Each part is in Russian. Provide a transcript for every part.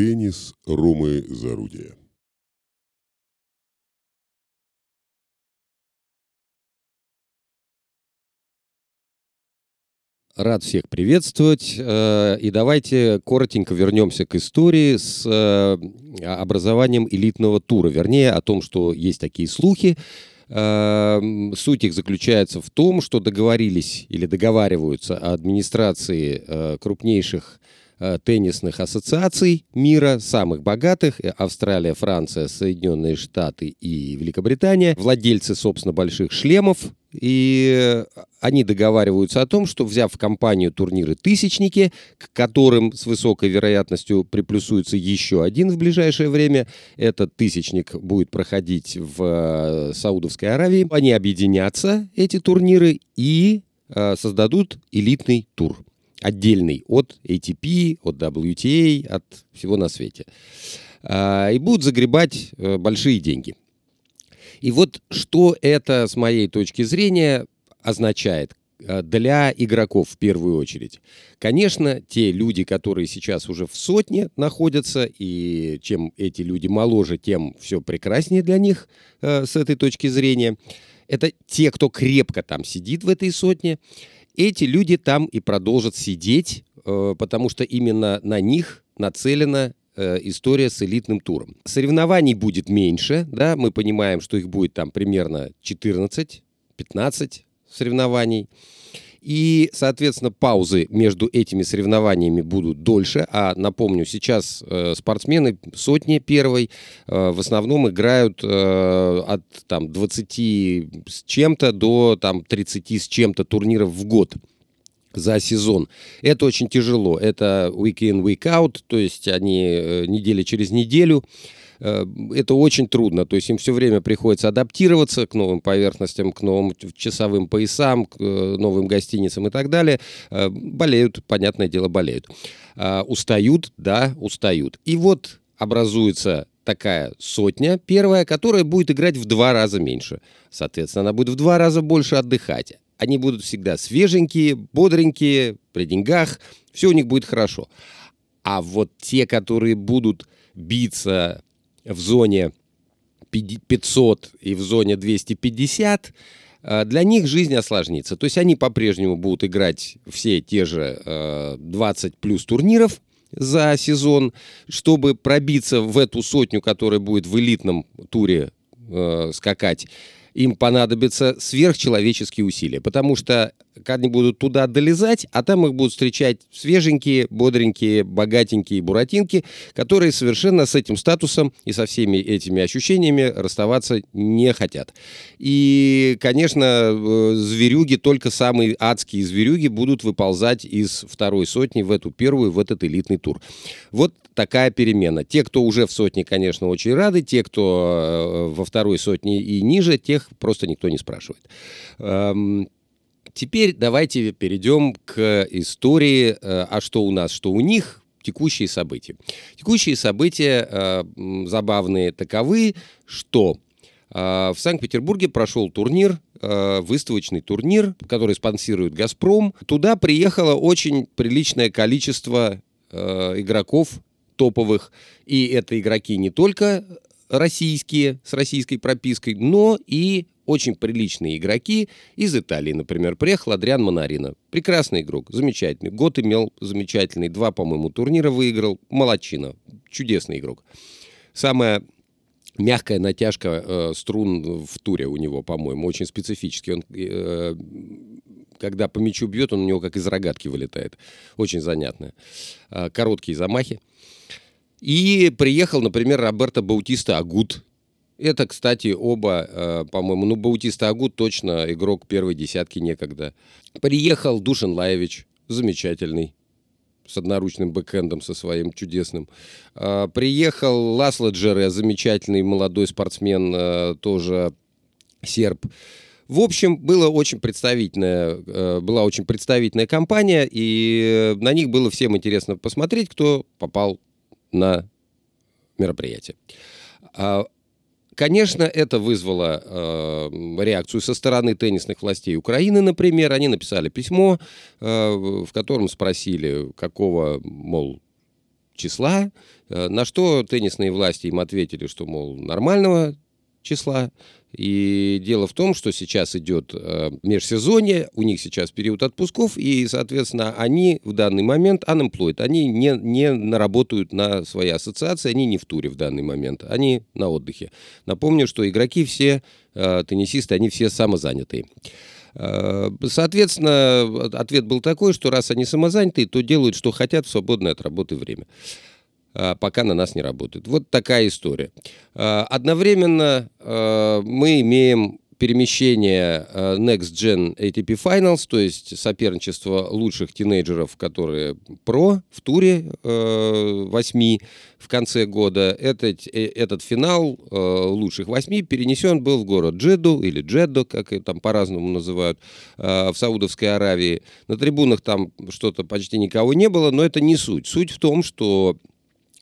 Теннис Ромы Зарудия. Рад всех приветствовать. Э, и давайте коротенько вернемся к истории с э, образованием элитного тура. Вернее, о том, что есть такие слухи. Э, суть их заключается в том, что договорились или договариваются администрации крупнейших теннисных ассоциаций мира, самых богатых, Австралия, Франция, Соединенные Штаты и Великобритания, владельцы, собственно, больших шлемов, и они договариваются о том, что взяв в компанию турниры «Тысячники», к которым с высокой вероятностью приплюсуется еще один в ближайшее время, этот «Тысячник» будет проходить в э, Саудовской Аравии, они объединятся, эти турниры, и э, создадут элитный тур отдельный от ATP, от WTA, от всего на свете. Э, и будут загребать большие деньги. И вот что это, с моей точки зрения, означает э, для игроков в первую очередь. Конечно, те люди, которые сейчас уже в сотне находятся, и чем эти люди моложе, тем все прекраснее для них э, с этой точки зрения. Это те, кто крепко там сидит в этой сотне. Эти люди там и продолжат сидеть, э, потому что именно на них нацелена Э, история с элитным туром. Соревнований будет меньше, да, мы понимаем, что их будет там примерно 14-15 соревнований. И, соответственно, паузы между этими соревнованиями будут дольше. А напомню, сейчас э, спортсмены сотни первой э, в основном играют э, от там, 20 с чем-то до там, 30 с чем-то турниров в год за сезон. Это очень тяжело. Это week in, week out, то есть они э, неделя через неделю. Э, это очень трудно, то есть им все время приходится адаптироваться к новым поверхностям, к новым часовым поясам, к э, новым гостиницам и так далее. Болеют, понятное дело, болеют. Устают, да, устают. И вот образуется такая сотня первая, которая будет играть в два раза меньше. Соответственно, она будет в два раза больше отдыхать они будут всегда свеженькие, бодренькие, при деньгах, все у них будет хорошо. А вот те, которые будут биться в зоне 500 и в зоне 250, э, для них жизнь осложнится. То есть они по-прежнему будут играть все те же 20 э, плюс турниров за сезон, чтобы пробиться в эту сотню, которая будет в элитном туре э, скакать им понадобятся сверхчеловеческие усилия, потому что они будут туда долезать, а там их будут встречать свеженькие, бодренькие, богатенькие буратинки, которые совершенно с этим статусом и со всеми этими ощущениями расставаться не хотят. И, конечно, э, зверюги, только самые адские зверюги будут выползать из второй сотни в эту первую, в этот элитный тур. Вот такая перемена. Те, кто уже в сотне, конечно, очень рады, те, кто э, во второй сотне и ниже, тех просто никто не спрашивает. Теперь давайте перейдем к истории, э, а что у нас, что у них, текущие события. Текущие события э, забавные таковы, что в Санкт-Петербурге прошел турнир, выставочный турнир, который спонсирует «Газпром». Туда приехало очень приличное количество игроков топовых. И это игроки не только российские, с российской пропиской, но и очень приличные игроки из Италии, например. Приехал Адриан Монарина. Прекрасный игрок, замечательный. Год имел замечательный. Два, по-моему, турнира выиграл. Молодчина. Чудесный игрок. Самая мягкая натяжка э, струн в туре у него, по-моему, очень специфический. Он, э, когда по мячу бьет, он у него как из рогатки вылетает. Очень занятно. Э, короткие замахи. И приехал, например, Роберто Баутиста Агут. Это, кстати, оба, э, по-моему, ну, Баутиста Агут точно игрок первой десятки некогда. Приехал Душин Лаевич, замечательный, с одноручным бэкэндом со своим чудесным. Э, приехал Ласло Джере, замечательный молодой спортсмен, э, тоже серб. В общем, было очень представительная, э, была очень представительная компания, и на них было всем интересно посмотреть, кто попал на мероприятие. Конечно, это вызвало э, реакцию со стороны теннисных властей Украины, например. Они написали письмо, э, в котором спросили, какого, мол, числа, на что теннисные власти им ответили, что, мол, нормального числа. И дело в том, что сейчас идет э, межсезонье, у них сейчас период отпусков, и, соответственно, они в данный момент unemployed, они не, не наработают на своей ассоциации, они не в туре в данный момент, они на отдыхе. Напомню, что игроки все, э, теннисисты, они все самозанятые. Э, соответственно, ответ был такой, что раз они самозанятые, то делают, что хотят в свободное от работы время. А, пока на нас не работает. Вот такая история. А, одновременно а, мы имеем перемещение Next Gen ATP Finals, то есть соперничество лучших тинейджеров, которые про в туре э, восьми в конце года. Этот, э, этот финал э, лучших восьми перенесен был в город Джеду или Джеддо, как и там по-разному называют, в Саудовской Аравии. На трибунах там что-то почти никого не было, но это не суть. Суть в том, что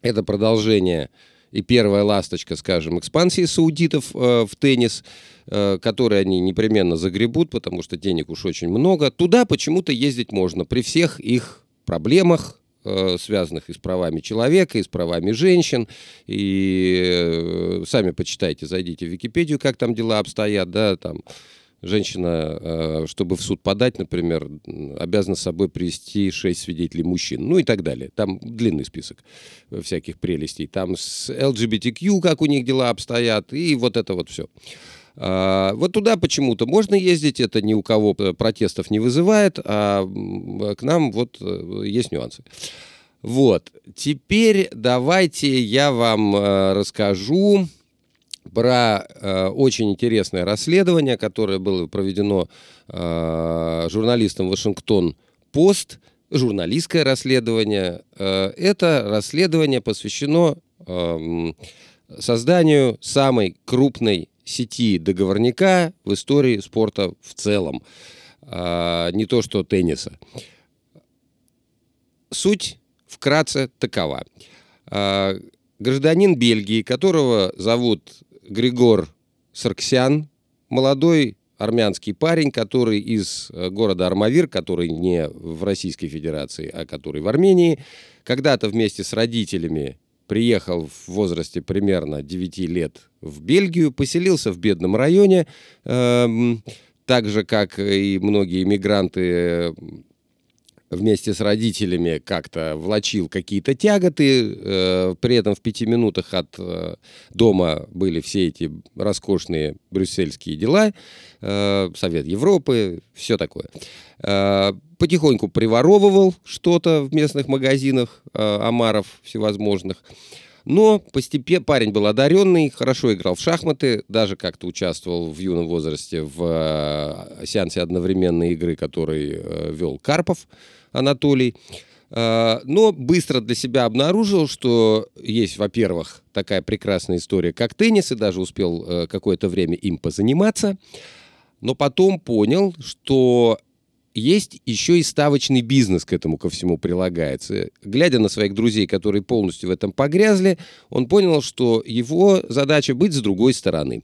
это продолжение и первая ласточка, скажем, экспансии саудитов э, в теннис, э, которые они непременно загребут, потому что денег уж очень много. Туда почему-то ездить можно при всех их проблемах, э, связанных и с правами человека, и с правами женщин. И э, сами почитайте, зайдите в Википедию, как там дела обстоят, да, там женщина, э, чтобы в суд подать, например, обязана с собой привести шесть свидетелей мужчин, ну и так далее. Там длинный список всяких прелестей. Там с LGBTQ, как у них дела обстоят, и вот это вот все. А, вот туда почему-то можно ездить, это ни у кого протестов не вызывает, а к нам вот э, есть нюансы. Вот, теперь давайте я вам э, расскажу про э, очень интересное расследование, которое было проведено э, журналистом Вашингтон-Пост, журналистское расследование. Э, это расследование посвящено э, созданию самой крупной сети договорника в истории спорта в целом. Э, не то что тенниса. Суть вкратце такова. Э, гражданин Бельгии, которого зовут Григор Сарксян, молодой армянский парень, который из э, города Армавир, который не в Российской Федерации, а который в Армении, когда-то вместе с родителями приехал в возрасте примерно 9 лет в Бельгию, поселился в бедном районе, э, так же, как и многие иммигранты вместе с родителями как-то влачил какие-то тяготы. Э, при этом в пяти минутах от э, дома были все эти роскошные брюссельские дела. Э, Совет Европы, все такое. Потихоньку приворовывал что-то в местных магазинах омаров всевозможных. Но постепенно парень был одаренный, хорошо играл в шахматы, даже как-то участвовал в юном возрасте в сеансе одновременной игры, который вел Карпов. Анатолий. А, но быстро для себя обнаружил, что есть, во-первых, такая прекрасная история, как теннис, и даже успел э, какое-то время им позаниматься. Но потом понял, что есть еще и ставочный бизнес к этому ко всему прилагается. Глядя на своих друзей, которые полностью в этом погрязли, он понял, что его задача быть с другой стороны.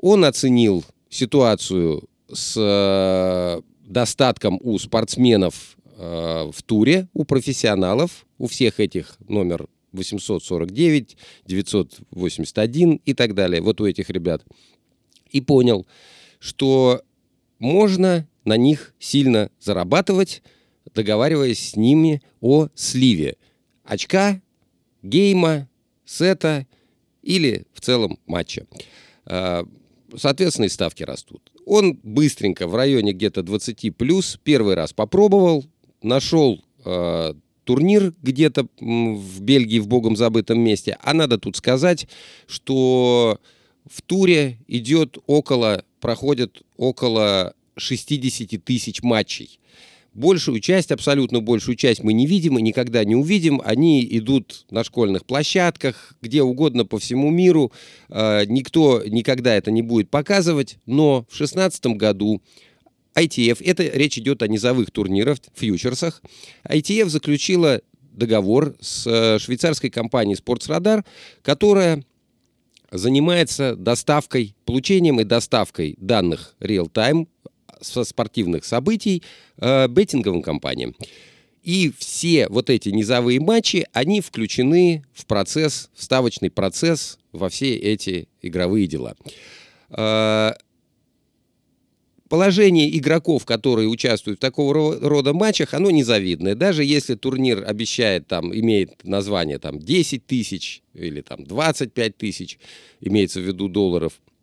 Он оценил ситуацию с э, достатком у спортсменов Э, в туре у профессионалов, у всех этих номер 849, 981 и так далее, вот у этих ребят. И понял, что можно на них сильно зарабатывать, договариваясь с ними о сливе очка, гейма, сета или в целом матча. Э, соответственно, и ставки растут. Он быстренько в районе где-то 20 плюс первый раз попробовал, нашел э, турнир где-то в Бельгии, в богом забытом месте. А надо тут сказать, что в туре идет около, проходит около 60 тысяч матчей. Большую часть, абсолютно большую часть мы не видим и никогда не увидим. Они идут на школьных площадках, где угодно по всему миру. Э, никто никогда это не будет показывать. Но в 2016 году ITF, это речь идет о низовых турнирах, фьючерсах. ITF заключила договор с э, швейцарской компанией Sportsradar, которая занимается доставкой, получением и доставкой данных real-time со спортивных событий э, беттинговым компаниям. И все вот эти низовые матчи, они включены в процесс, ставочный процесс во все эти игровые дела. А, положение игроков, которые участвуют в такого рода матчах, оно незавидное. Даже если турнир обещает, там, имеет название там, 10 тысяч или там, 25 тысяч, имеется в виду долларов, э,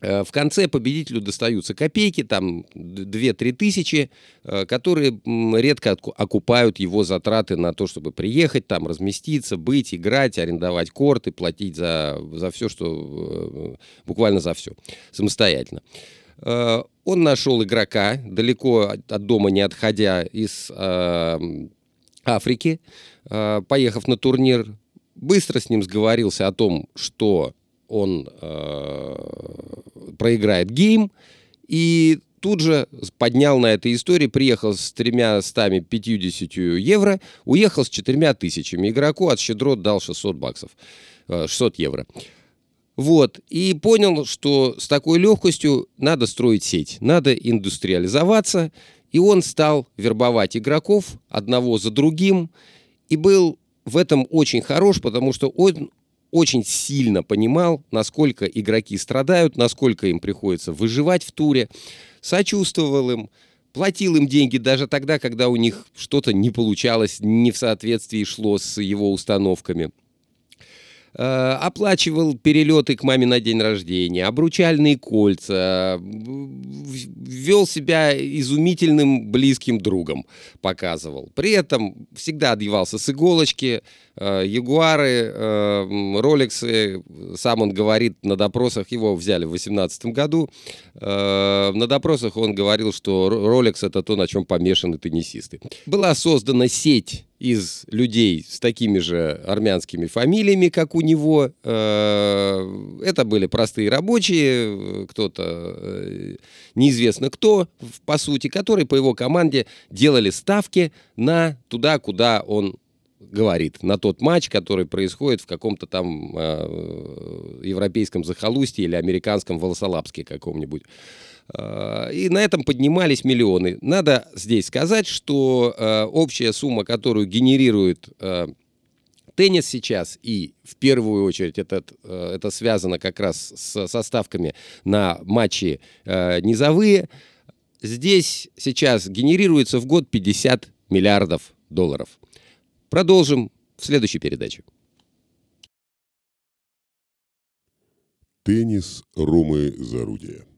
в конце победителю достаются копейки, там 2-3 тысячи, э, которые редко окупают его затраты на то, чтобы приехать, там разместиться, быть, играть, арендовать корты, платить за, за все, что э, буквально за все самостоятельно. Э, он нашел игрока, далеко от дома не отходя из э, Африки, э, поехав на турнир, быстро с ним сговорился о том, что он проиграет гейм, и тут же поднял на этой истории, приехал с тремя стами 50 евро, уехал с четырьмя тысячами. Игроку от щедрот дал 600 баксов, 600 евро. Вот. И понял, что с такой легкостью надо строить сеть, надо индустриализоваться. И он стал вербовать игроков одного за другим. И был в этом очень хорош, потому что он очень сильно понимал, насколько игроки страдают, насколько им приходится выживать в туре, сочувствовал им, платил им деньги даже тогда, когда у них что-то не получалось, не в соответствии шло с его установками. Э, оплачивал перелеты к маме на день рождения, обручальные кольца, вел себя изумительным близким другом, показывал. При этом всегда одевался с иголочки, Ягуары, э, Роликсы, сам он говорит на допросах, его взяли в 2018 году, на допросах он говорил, что Rolex это то, на чем помешаны теннисисты. Была создана сеть из людей с такими же армянскими фамилиями, как у него. Э, это были простые рабочие, кто-то э, неизвестно кто, по сути, которые по его команде делали ставки на туда, куда он говорит, на тот матч, который происходит в каком-то там э, европейском захолустье или американском Волосолапске каком-нибудь. Э, и на этом поднимались миллионы. Надо здесь сказать, что э, общая сумма, которую генерирует э, теннис сейчас, и в первую очередь это, это связано как раз с, со ставками на матчи низовые, здесь сейчас генерируется в год 50 миллиардов долларов. Продолжим в следующей передаче. Теннис Румы Зарудия.